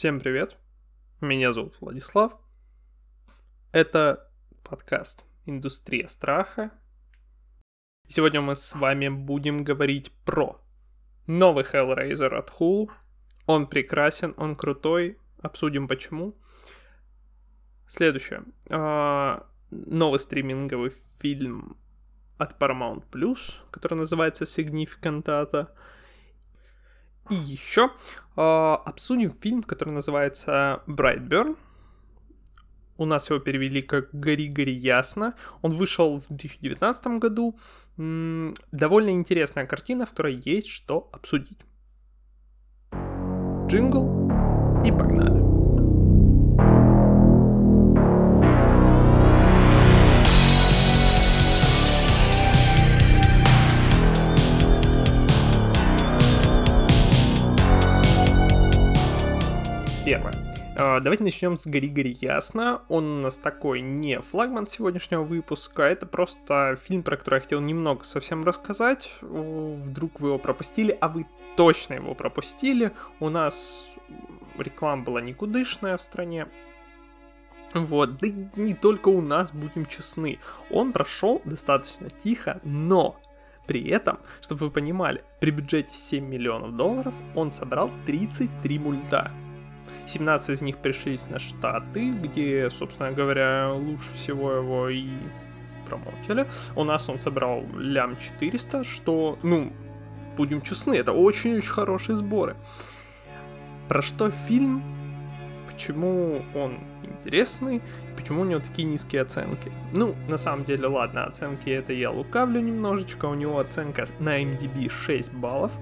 Всем привет. Меня зовут Владислав. Это подкаст «Индустрия страха». Сегодня мы с вами будем говорить про новый Hellraiser от Hulu. Он прекрасен, он крутой. Обсудим почему. Следующее. А, новый стриминговый фильм от Paramount который называется Significant Data. И еще э, обсудим фильм, который называется Brightburn. У нас его перевели как «Гори-гори ясно». Он вышел в 2019 году. М-м, довольно интересная картина, в которой есть что обсудить. Джингл и погнали. Давайте начнем с Гори-Гори Ясно. Он у нас такой не флагман сегодняшнего выпуска, это просто фильм, про который я хотел немного совсем рассказать. Вдруг вы его пропустили, а вы точно его пропустили. У нас реклама была никудышная в стране. Вот, да и не только у нас, будем честны. Он прошел достаточно тихо, но при этом, чтобы вы понимали, при бюджете 7 миллионов долларов он собрал 33 мульта. 17 из них пришлись на Штаты, где, собственно говоря, лучше всего его и промоутили. У нас он собрал лям 400, что, ну, будем честны, это очень-очень хорошие сборы. Про что фильм? Почему он интересный? Почему у него такие низкие оценки? Ну, на самом деле, ладно, оценки это я лукавлю немножечко. У него оценка на MDB 6 баллов,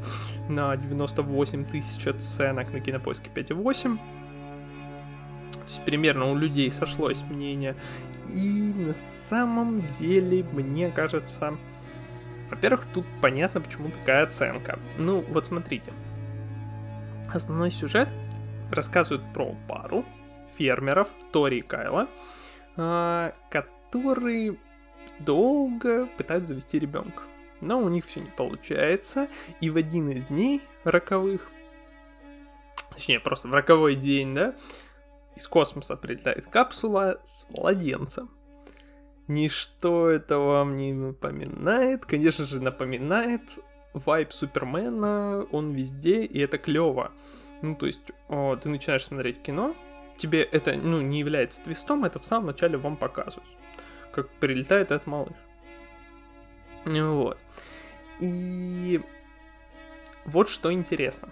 на 98 тысяч оценок на кинопоиске 5,8. То есть примерно у людей сошлось мнение. И на самом деле, мне кажется, во-первых, тут понятно, почему такая оценка. Ну, вот смотрите. Основной сюжет рассказывает про пару фермеров Тори и Кайла, а, которые долго пытаются завести ребенка. Но у них все не получается, и в один из дней роковых, точнее, просто в роковой день, да, из космоса прилетает капсула с младенцем. Ничто это вам не напоминает. Конечно же, напоминает вайп Супермена, он везде, и это клево. Ну, то есть, о, ты начинаешь смотреть кино, тебе это, ну, не является твистом, это в самом начале вам показывают, как прилетает этот малыш. Вот. И вот что интересно.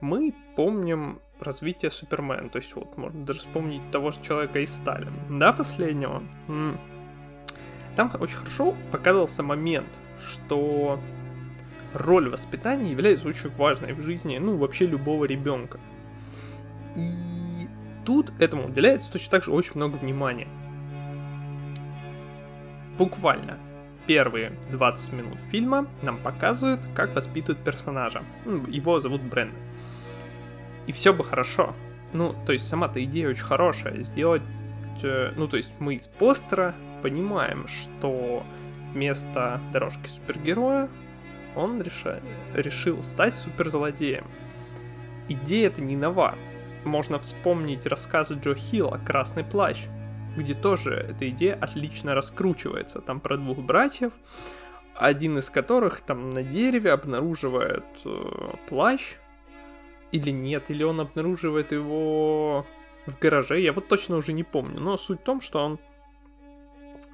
Мы помним развитие Супермена. То есть вот можно даже вспомнить того же человека из Сталина. Да, последнего? Там очень хорошо показывался момент, что роль воспитания является очень важной в жизни, ну, вообще любого ребенка. И тут этому уделяется точно так же очень много внимания. Буквально первые 20 минут фильма нам показывают, как воспитывают персонажа. Его зовут Брэндон и все бы хорошо. Ну, то есть сама-то идея очень хорошая. Сделать... Э, ну, то есть мы из постера понимаем, что вместо дорожки супергероя он реша... решил стать суперзлодеем. Идея это не нова. Можно вспомнить рассказы Джо Хилла «Красный плащ», где тоже эта идея отлично раскручивается. Там про двух братьев, один из которых там на дереве обнаруживает э, плащ, или нет, или он обнаруживает его в гараже, я вот точно уже не помню. Но суть в том, что он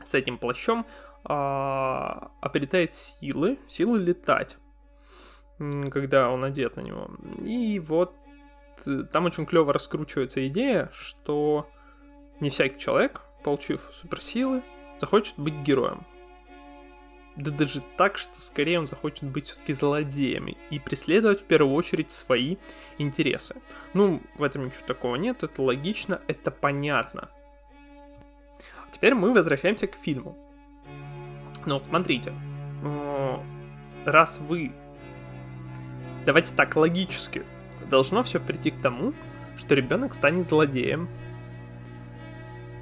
с этим плащом а, обретает силы, силы летать, когда он одет на него. И вот э, там очень клево раскручивается идея, что не всякий человек, получив суперсилы, захочет быть героем да даже так, что скорее он захочет быть все-таки злодеями и преследовать в первую очередь свои интересы. Ну, в этом ничего такого нет, это логично, это понятно. А теперь мы возвращаемся к фильму. Ну вот смотрите, раз вы, давайте так, логически, должно все прийти к тому, что ребенок станет злодеем,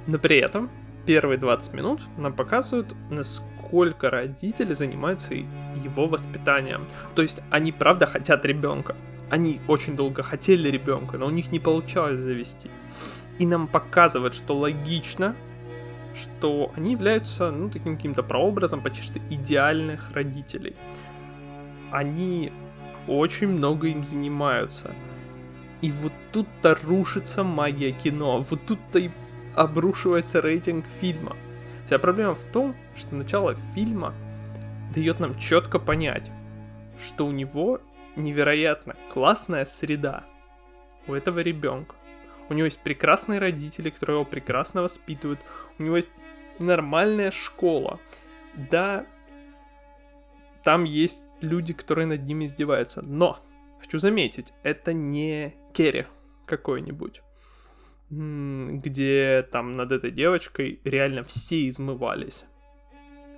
но при этом первые 20 минут нам показывают, насколько сколько родители занимаются его воспитанием. То есть они правда хотят ребенка. они очень долго хотели ребенка, но у них не получалось завести. И нам показывают, что логично, что они являются, ну, таким каким-то прообразом почти что идеальных родителей. Они очень много им занимаются. И вот тут-то рушится магия кино, вот тут-то и обрушивается рейтинг фильма. Вся проблема в том, что начало фильма дает нам четко понять, что у него невероятно классная среда у этого ребенка. У него есть прекрасные родители, которые его прекрасно воспитывают. У него есть нормальная школа. Да, там есть люди, которые над ним издеваются. Но, хочу заметить, это не Керри какой-нибудь где там над этой девочкой реально все измывались.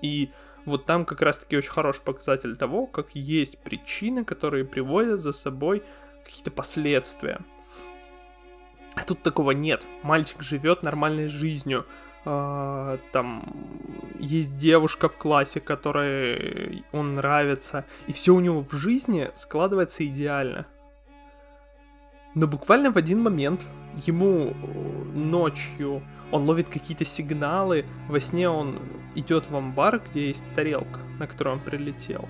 И вот там как раз-таки очень хороший показатель того, как есть причины, которые приводят за собой какие-то последствия. А тут такого нет. Мальчик живет нормальной жизнью. А, там есть девушка в классе, которой он нравится. И все у него в жизни складывается идеально. Но буквально в один момент ему э, ночью он ловит какие-то сигналы, во сне он идет в амбар, где есть тарелка, на которой он прилетел,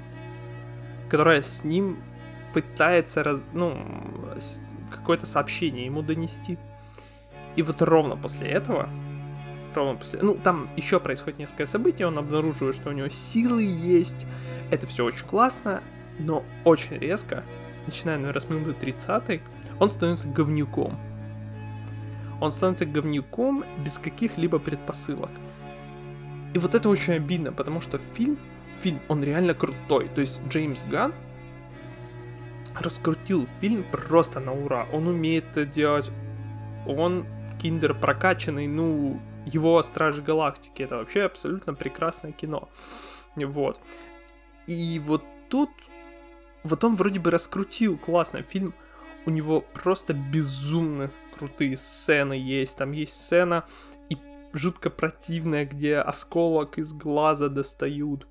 которая с ним пытается раз, ну, какое-то сообщение ему донести. И вот ровно после этого, ровно после, ну, там еще происходит несколько событий, он обнаруживает, что у него силы есть, это все очень классно, но очень резко, начиная, наверное, с минуты 30 он становится говнюком. Он становится говнюком без каких-либо предпосылок. И вот это очень обидно, потому что фильм, фильм, он реально крутой. То есть Джеймс Ган раскрутил фильм просто на ура. Он умеет это делать. Он киндер прокачанный, ну, его Стражи Галактики. Это вообще абсолютно прекрасное кино. Вот. И вот тут вот он вроде бы раскрутил классно фильм, у него просто безумно крутые сцены есть. Там есть сцена и жутко противная, где осколок из глаза достают.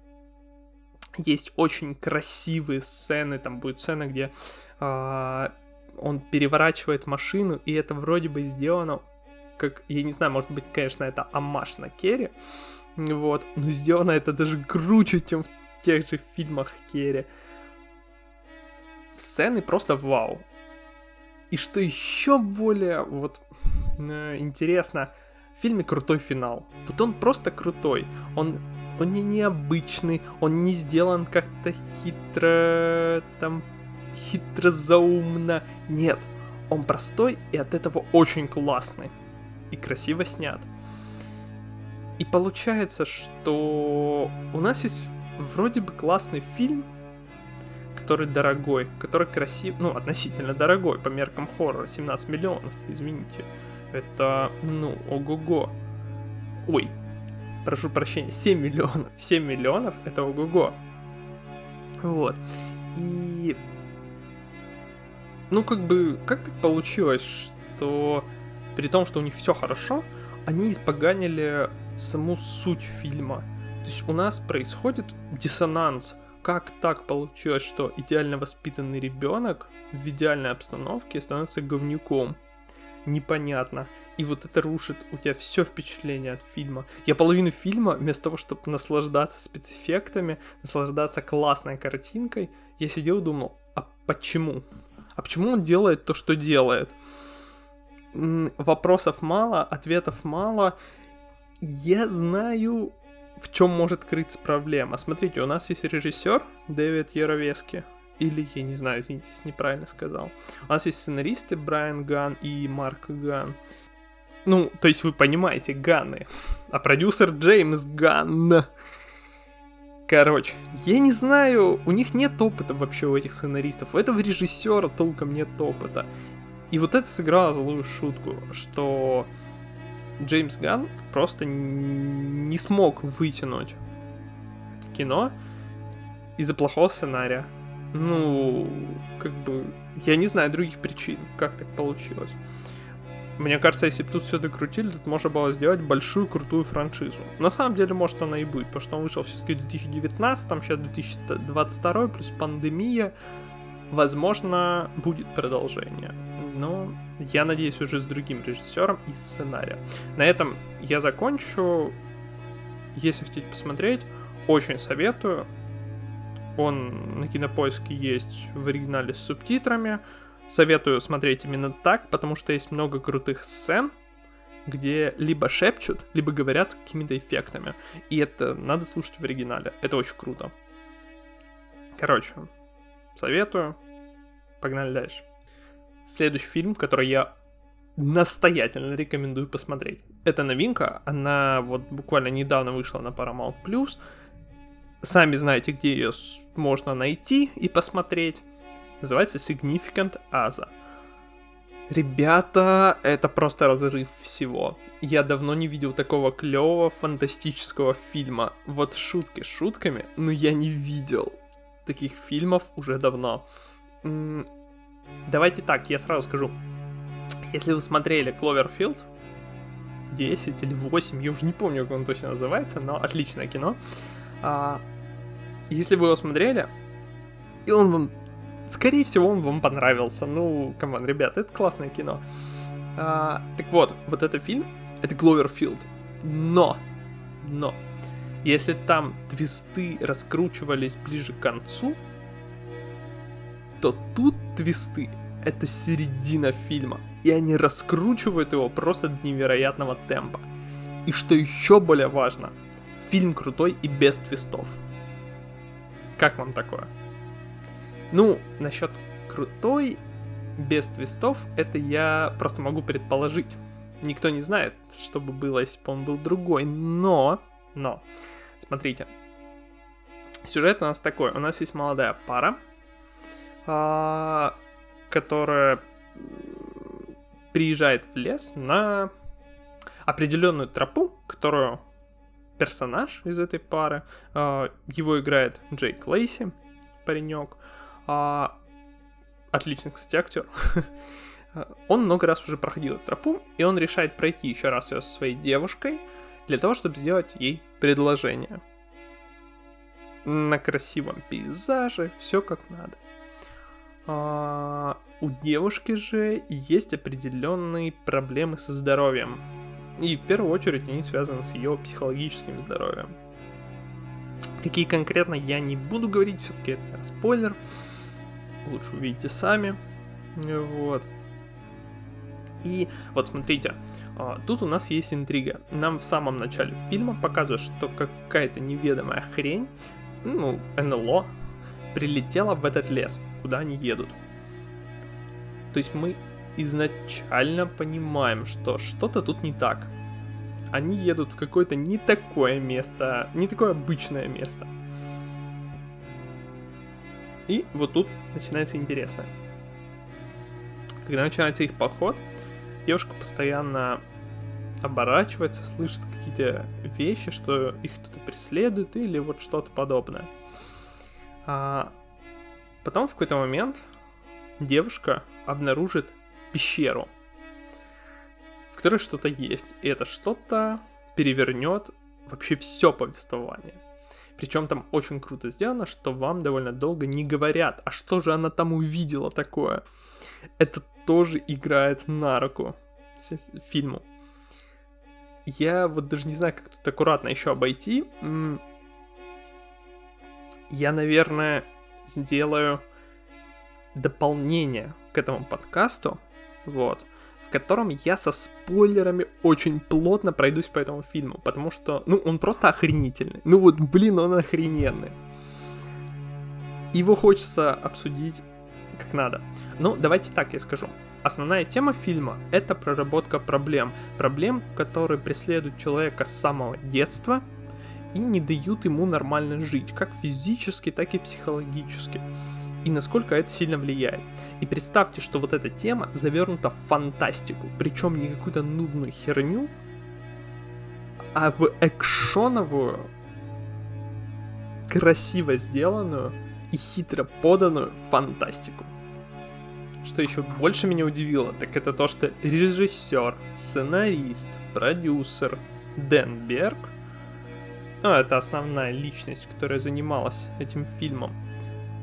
Есть очень красивые сцены. Там будет сцена, где э, он переворачивает машину, и это вроде бы сделано как, я не знаю, может быть, конечно, это амаш на Керри, вот, но сделано это даже круче, чем в тех же фильмах Керри. Сцены просто вау. И что еще более вот э, интересно, в фильме крутой финал. Вот он просто крутой. Он, он не необычный, он не сделан как-то хитро, там, хитро заумно. Нет, он простой и от этого очень классный. И красиво снят. И получается, что у нас есть вроде бы классный фильм, который дорогой, который красив, ну, относительно дорогой по меркам хоррора, 17 миллионов, извините. Это, ну, ого-го. Ой, прошу прощения, 7 миллионов. 7 миллионов это ого-го. Вот. И... Ну, как бы, как так получилось, что при том, что у них все хорошо, они испоганили саму суть фильма. То есть у нас происходит диссонанс как так получилось, что идеально воспитанный ребенок в идеальной обстановке становится говнюком? Непонятно. И вот это рушит у тебя все впечатление от фильма. Я половину фильма, вместо того, чтобы наслаждаться спецэффектами, наслаждаться классной картинкой, я сидел и думал, а почему? А почему он делает то, что делает? Вопросов мало, ответов мало. Я знаю в чем может крыться проблема? Смотрите, у нас есть режиссер Дэвид Яровески. Или, я не знаю, извините, если неправильно сказал. У нас есть сценаристы Брайан Ган и Марк Ган. Ну, то есть вы понимаете, Ганны. А продюсер Джеймс Ганн. Короче, я не знаю, у них нет опыта вообще у этих сценаристов. У этого режиссера толком нет опыта. И вот это сыграло злую шутку, что Джеймс Ган просто не смог вытянуть это кино из-за плохого сценария. Ну, как бы, я не знаю других причин, как так получилось. Мне кажется, если бы тут все докрутили, тут можно было сделать большую крутую франшизу. На самом деле, может, она и будет, потому что он вышел все-таки в 2019, там сейчас 2022, плюс пандемия. Возможно, будет продолжение. Но я надеюсь уже с другим режиссером и сценарием. На этом я закончу. Если хотите посмотреть, очень советую. Он на кинопоиске есть в оригинале с субтитрами. Советую смотреть именно так, потому что есть много крутых сцен, где либо шепчут, либо говорят с какими-то эффектами. И это надо слушать в оригинале. Это очень круто. Короче, советую. Погнали дальше. Следующий фильм, который я настоятельно рекомендую посмотреть. Это новинка, она вот буквально недавно вышла на Paramount+. Сами знаете, где ее можно найти и посмотреть. Называется Significant Other. Ребята, это просто разрыв всего. Я давно не видел такого клевого фантастического фильма. Вот шутки шутками, но я не видел таких фильмов уже давно. Давайте так, я сразу скажу. Если вы смотрели Кловерфилд, 10 или 8, я уже не помню, как он точно называется, но отличное кино. А, если вы его смотрели, и он вам, скорее всего, он вам понравился. Ну, come on, ребят, это классное кино. А, так вот, вот этот фильм, это Кловерфилд. Но, но, если там твисты раскручивались ближе к концу, то тут твисты — это середина фильма, и они раскручивают его просто до невероятного темпа. И что еще более важно, фильм крутой и без твистов. Как вам такое? Ну, насчет крутой, без твистов, это я просто могу предположить. Никто не знает, что бы было, если бы он был другой, но, но, смотрите, сюжет у нас такой, у нас есть молодая пара, которая приезжает в лес на определенную тропу, которую персонаж из этой пары, а, его играет Джейк Лейси, паренек, а, отличный, кстати, актер. он много раз уже проходил эту тропу, и он решает пройти еще раз ее со своей девушкой для того, чтобы сделать ей предложение. На красивом пейзаже, все как надо. А, у девушки же есть определенные проблемы со здоровьем. И в первую очередь они связаны с ее психологическим здоровьем. Какие конкретно я не буду говорить, все-таки это спойлер. Лучше увидите сами. Вот. И вот смотрите, а, тут у нас есть интрига. Нам в самом начале фильма показывают, что какая-то неведомая хрень, ну, НЛО, прилетела в этот лес куда они едут. То есть мы изначально понимаем, что что-то тут не так. Они едут в какое-то не такое место, не такое обычное место. И вот тут начинается интересное. Когда начинается их поход, девушка постоянно оборачивается, слышит какие-то вещи, что их кто-то преследует или вот что-то подобное. А, Потом в какой-то момент девушка обнаружит пещеру, в которой что-то есть. И это что-то перевернет вообще все повествование. Причем там очень круто сделано, что вам довольно долго не говорят, а что же она там увидела такое. Это тоже играет на руку фильму. Я вот даже не знаю, как тут аккуратно еще обойти. Я, наверное, сделаю дополнение к этому подкасту, вот, в котором я со спойлерами очень плотно пройдусь по этому фильму, потому что, ну, он просто охренительный. Ну вот, блин, он охрененный. Его хочется обсудить как надо. Ну, давайте так я скажу. Основная тема фильма — это проработка проблем. Проблем, которые преследуют человека с самого детства — и не дают ему нормально жить, как физически, так и психологически. И насколько это сильно влияет. И представьте, что вот эта тема завернута в фантастику, причем не какую-то нудную херню, а в экшоновую, красиво сделанную и хитро поданную фантастику. Что еще больше меня удивило, так это то, что режиссер, сценарист, продюсер Дэн Берг ну, это основная личность, которая занималась этим фильмом,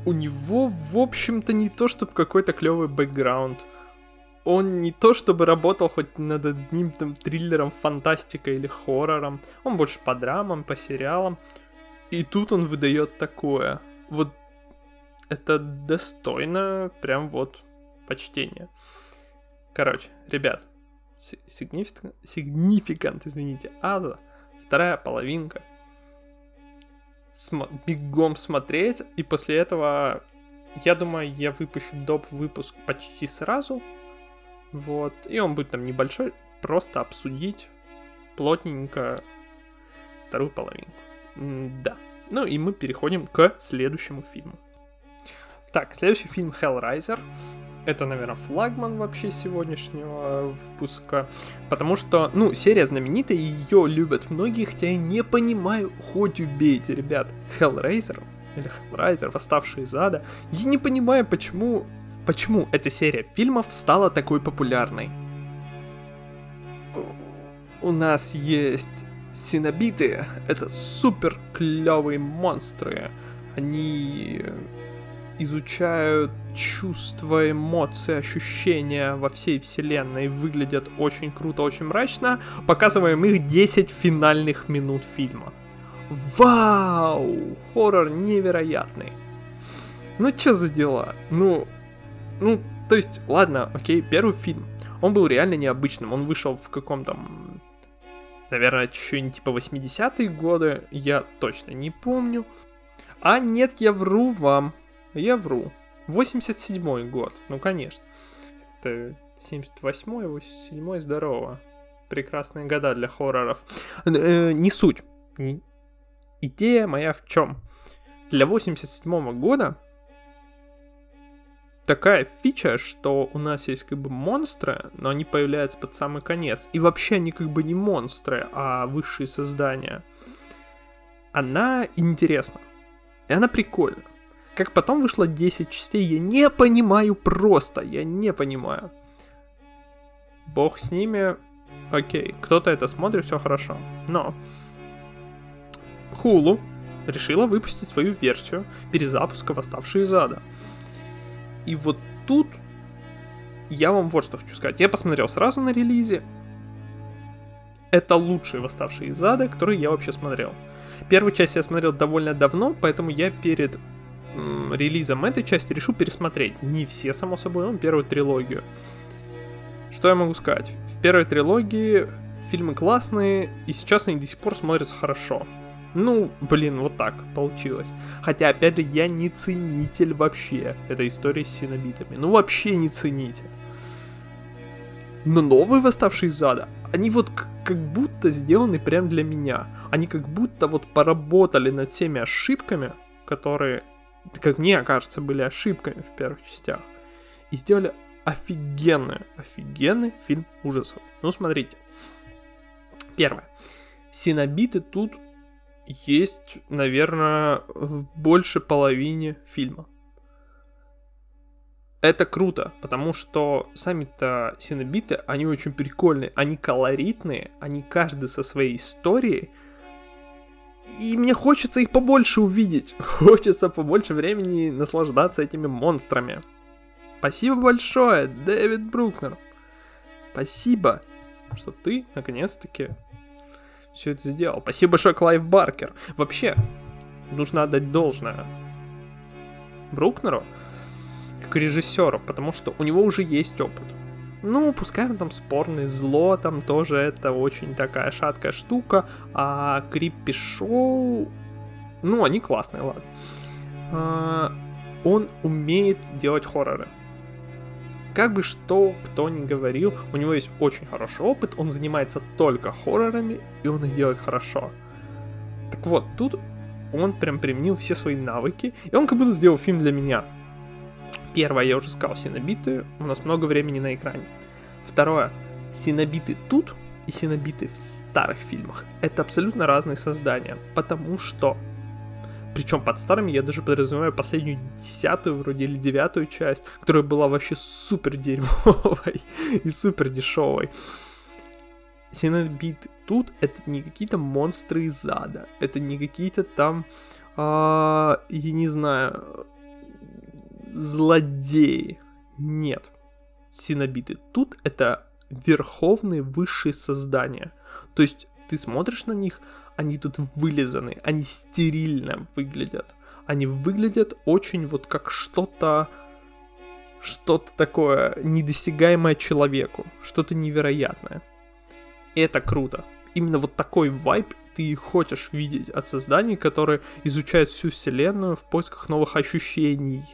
у него, в общем-то, не то чтобы какой-то клевый бэкграунд. Он не то чтобы работал хоть над одним там триллером, фантастикой или хоррором. Он больше по драмам, по сериалам. И тут он выдает такое. Вот это достойно прям вот почтения. Короче, ребят, significant, significant извините, Ада, вторая половинка. См- бегом смотреть, и после этого, я думаю, я выпущу доп. выпуск почти сразу. Вот, и он будет там небольшой, просто обсудить плотненько вторую половинку. М да. Ну и мы переходим к следующему фильму. Так, следующий фильм Hellraiser. Это, наверное, флагман вообще сегодняшнего выпуска. Потому что, ну, серия знаменитая, ее любят многие, хотя я не понимаю, хоть убейте, ребят. Hellraiser или Hellraiser, Восставшие из ада. Я не понимаю, почему, почему эта серия фильмов стала такой популярной. У нас есть синобиты. Это супер клевые монстры. Они изучают чувства, эмоции, ощущения во всей вселенной, выглядят очень круто, очень мрачно. Показываем их 10 финальных минут фильма. Вау! Хоррор невероятный. Ну, что за дела? Ну, ну, то есть, ладно, окей, первый фильм. Он был реально необычным. Он вышел в каком-то, наверное, что-нибудь типа 80-е годы. Я точно не помню. А нет, я вру вам. Я вру. 87 год, ну конечно. Это 78-й, 87-й, здорово. Прекрасные года для хорроров. Э, не суть. Идея моя в чем? Для 87 года такая фича, что у нас есть как бы монстры, но они появляются под самый конец. И вообще они как бы не монстры, а высшие создания. Она интересна. И она прикольна. Как потом вышло 10 частей, я не понимаю просто, я не понимаю. Бог с ними, окей, кто-то это смотрит, все хорошо. Но Hulu решила выпустить свою версию перезапуска «Восставшие из ада». И вот тут я вам вот что хочу сказать. Я посмотрел сразу на релизе. Это лучшие «Восставшие из ада», которые я вообще смотрел. Первую часть я смотрел довольно давно, поэтому я перед релизом этой части решил пересмотреть. Не все, само собой, но первую трилогию. Что я могу сказать? В первой трилогии фильмы классные, и сейчас они до сих пор смотрятся хорошо. Ну, блин, вот так получилось. Хотя, опять же, я не ценитель вообще этой истории с синобитами. Ну, вообще не ценитель. Но новые восставшие из ада, они вот как будто сделаны прям для меня. Они как будто вот поработали над всеми ошибками, которые как мне кажется, были ошибками в первых частях. И сделали офигенный, офигенный фильм ужасов. Ну, смотрите. Первое. Синобиты тут есть, наверное, в больше половине фильма. Это круто, потому что сами-то синобиты, они очень прикольные, они колоритные, они каждый со своей историей, и мне хочется их побольше увидеть. Хочется побольше времени наслаждаться этими монстрами. Спасибо большое, Дэвид Брукнер. Спасибо, что ты, наконец-таки, все это сделал. Спасибо большое, Клайв Баркер. Вообще, нужно отдать должное Брукнеру как режиссеру, потому что у него уже есть опыт. Ну, пускай он там спорный, зло там тоже это очень такая шаткая штука, а Криппи Шоу, ну, они классные, ладно. А, он умеет делать хорроры. Как бы что кто ни говорил, у него есть очень хороший опыт, он занимается только хоррорами, и он их делает хорошо. Так вот, тут он прям применил все свои навыки, и он как будто сделал фильм для меня. Первое, я уже сказал, синобиты, у нас много времени на экране. Второе, синобиты тут и синобиты в старых фильмах. Это абсолютно разные создания, потому что причем под старыми я даже подразумеваю последнюю десятую вроде или девятую часть, которая была вообще супер дерьмовой и супер дешевой. Синобит тут это не какие-то монстры из ада, это не какие-то там, а, я не знаю, злодеи. Нет. Синобиты. Тут это верховные высшие создания. То есть ты смотришь на них, они тут вылизаны, они стерильно выглядят. Они выглядят очень вот как что-то что-то такое недосягаемое человеку, что-то невероятное. Это круто. Именно вот такой вайб ты хочешь видеть от созданий, которые изучают всю вселенную в поисках новых ощущений,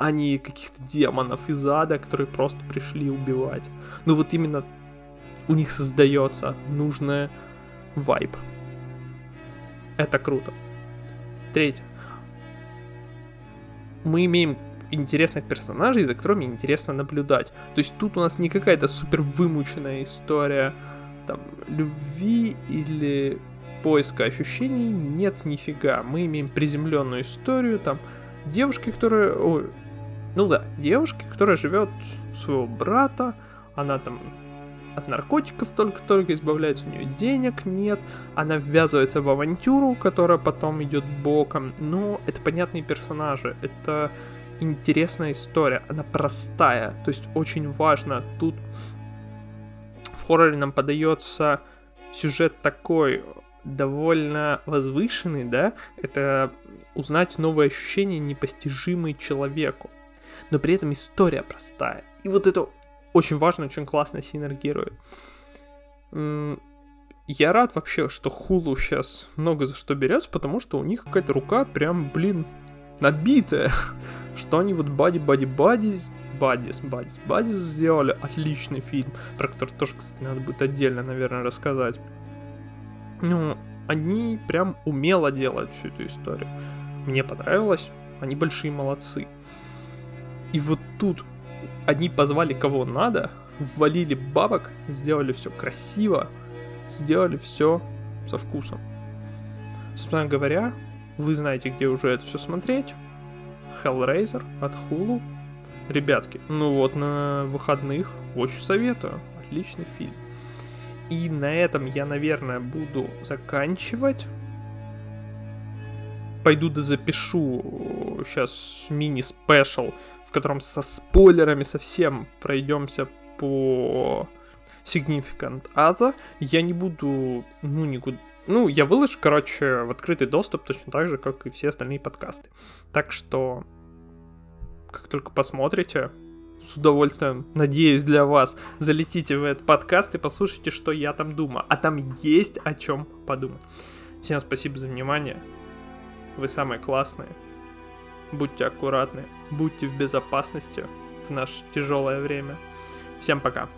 а не каких-то демонов из ада, которые просто пришли убивать. Ну вот именно у них создается нужная вайб. Это круто. Третье. Мы имеем интересных персонажей, за которыми интересно наблюдать. То есть тут у нас не какая-то супер вымученная история там любви или поиска ощущений нет нифига. Мы имеем приземленную историю, там, девушки, которая... О, ну да, девушки, которая живет у своего брата, она там от наркотиков только-только избавляется, у нее денег нет, она ввязывается в авантюру, которая потом идет боком, но это понятные персонажи, это интересная история, она простая, то есть очень важно, тут в хорроре нам подается сюжет такой, довольно возвышенный, да, это узнать новые ощущения, непостижимые человеку. Но при этом история простая. И вот это очень важно, очень классно синергирует. Я рад вообще, что Хулу сейчас много за что берется, потому что у них какая-то рука прям, блин, набитая. Что они вот Бади, Бади, Бади, Бадис, Бадис, Бадис сделали отличный фильм, про который тоже, кстати, надо будет отдельно, наверное, рассказать ну, они прям умело делают всю эту историю. Мне понравилось, они большие молодцы. И вот тут они позвали кого надо, ввалили бабок, сделали все красиво, сделали все со вкусом. Собственно говоря, вы знаете, где уже это все смотреть. Hellraiser от Hulu. Ребятки, ну вот на выходных очень советую. Отличный фильм. И на этом я, наверное, буду заканчивать. Пойду да запишу сейчас мини-спешл, в котором со спойлерами совсем пройдемся по Significant Other. Я не буду, ну, никуда... Ну, я выложу, короче, в открытый доступ точно так же, как и все остальные подкасты. Так что, как только посмотрите, с удовольствием, надеюсь, для вас залетите в этот подкаст и послушайте, что я там думаю. А там есть о чем подумать. Всем спасибо за внимание. Вы самые классные. Будьте аккуратны, будьте в безопасности в наше тяжелое время. Всем пока.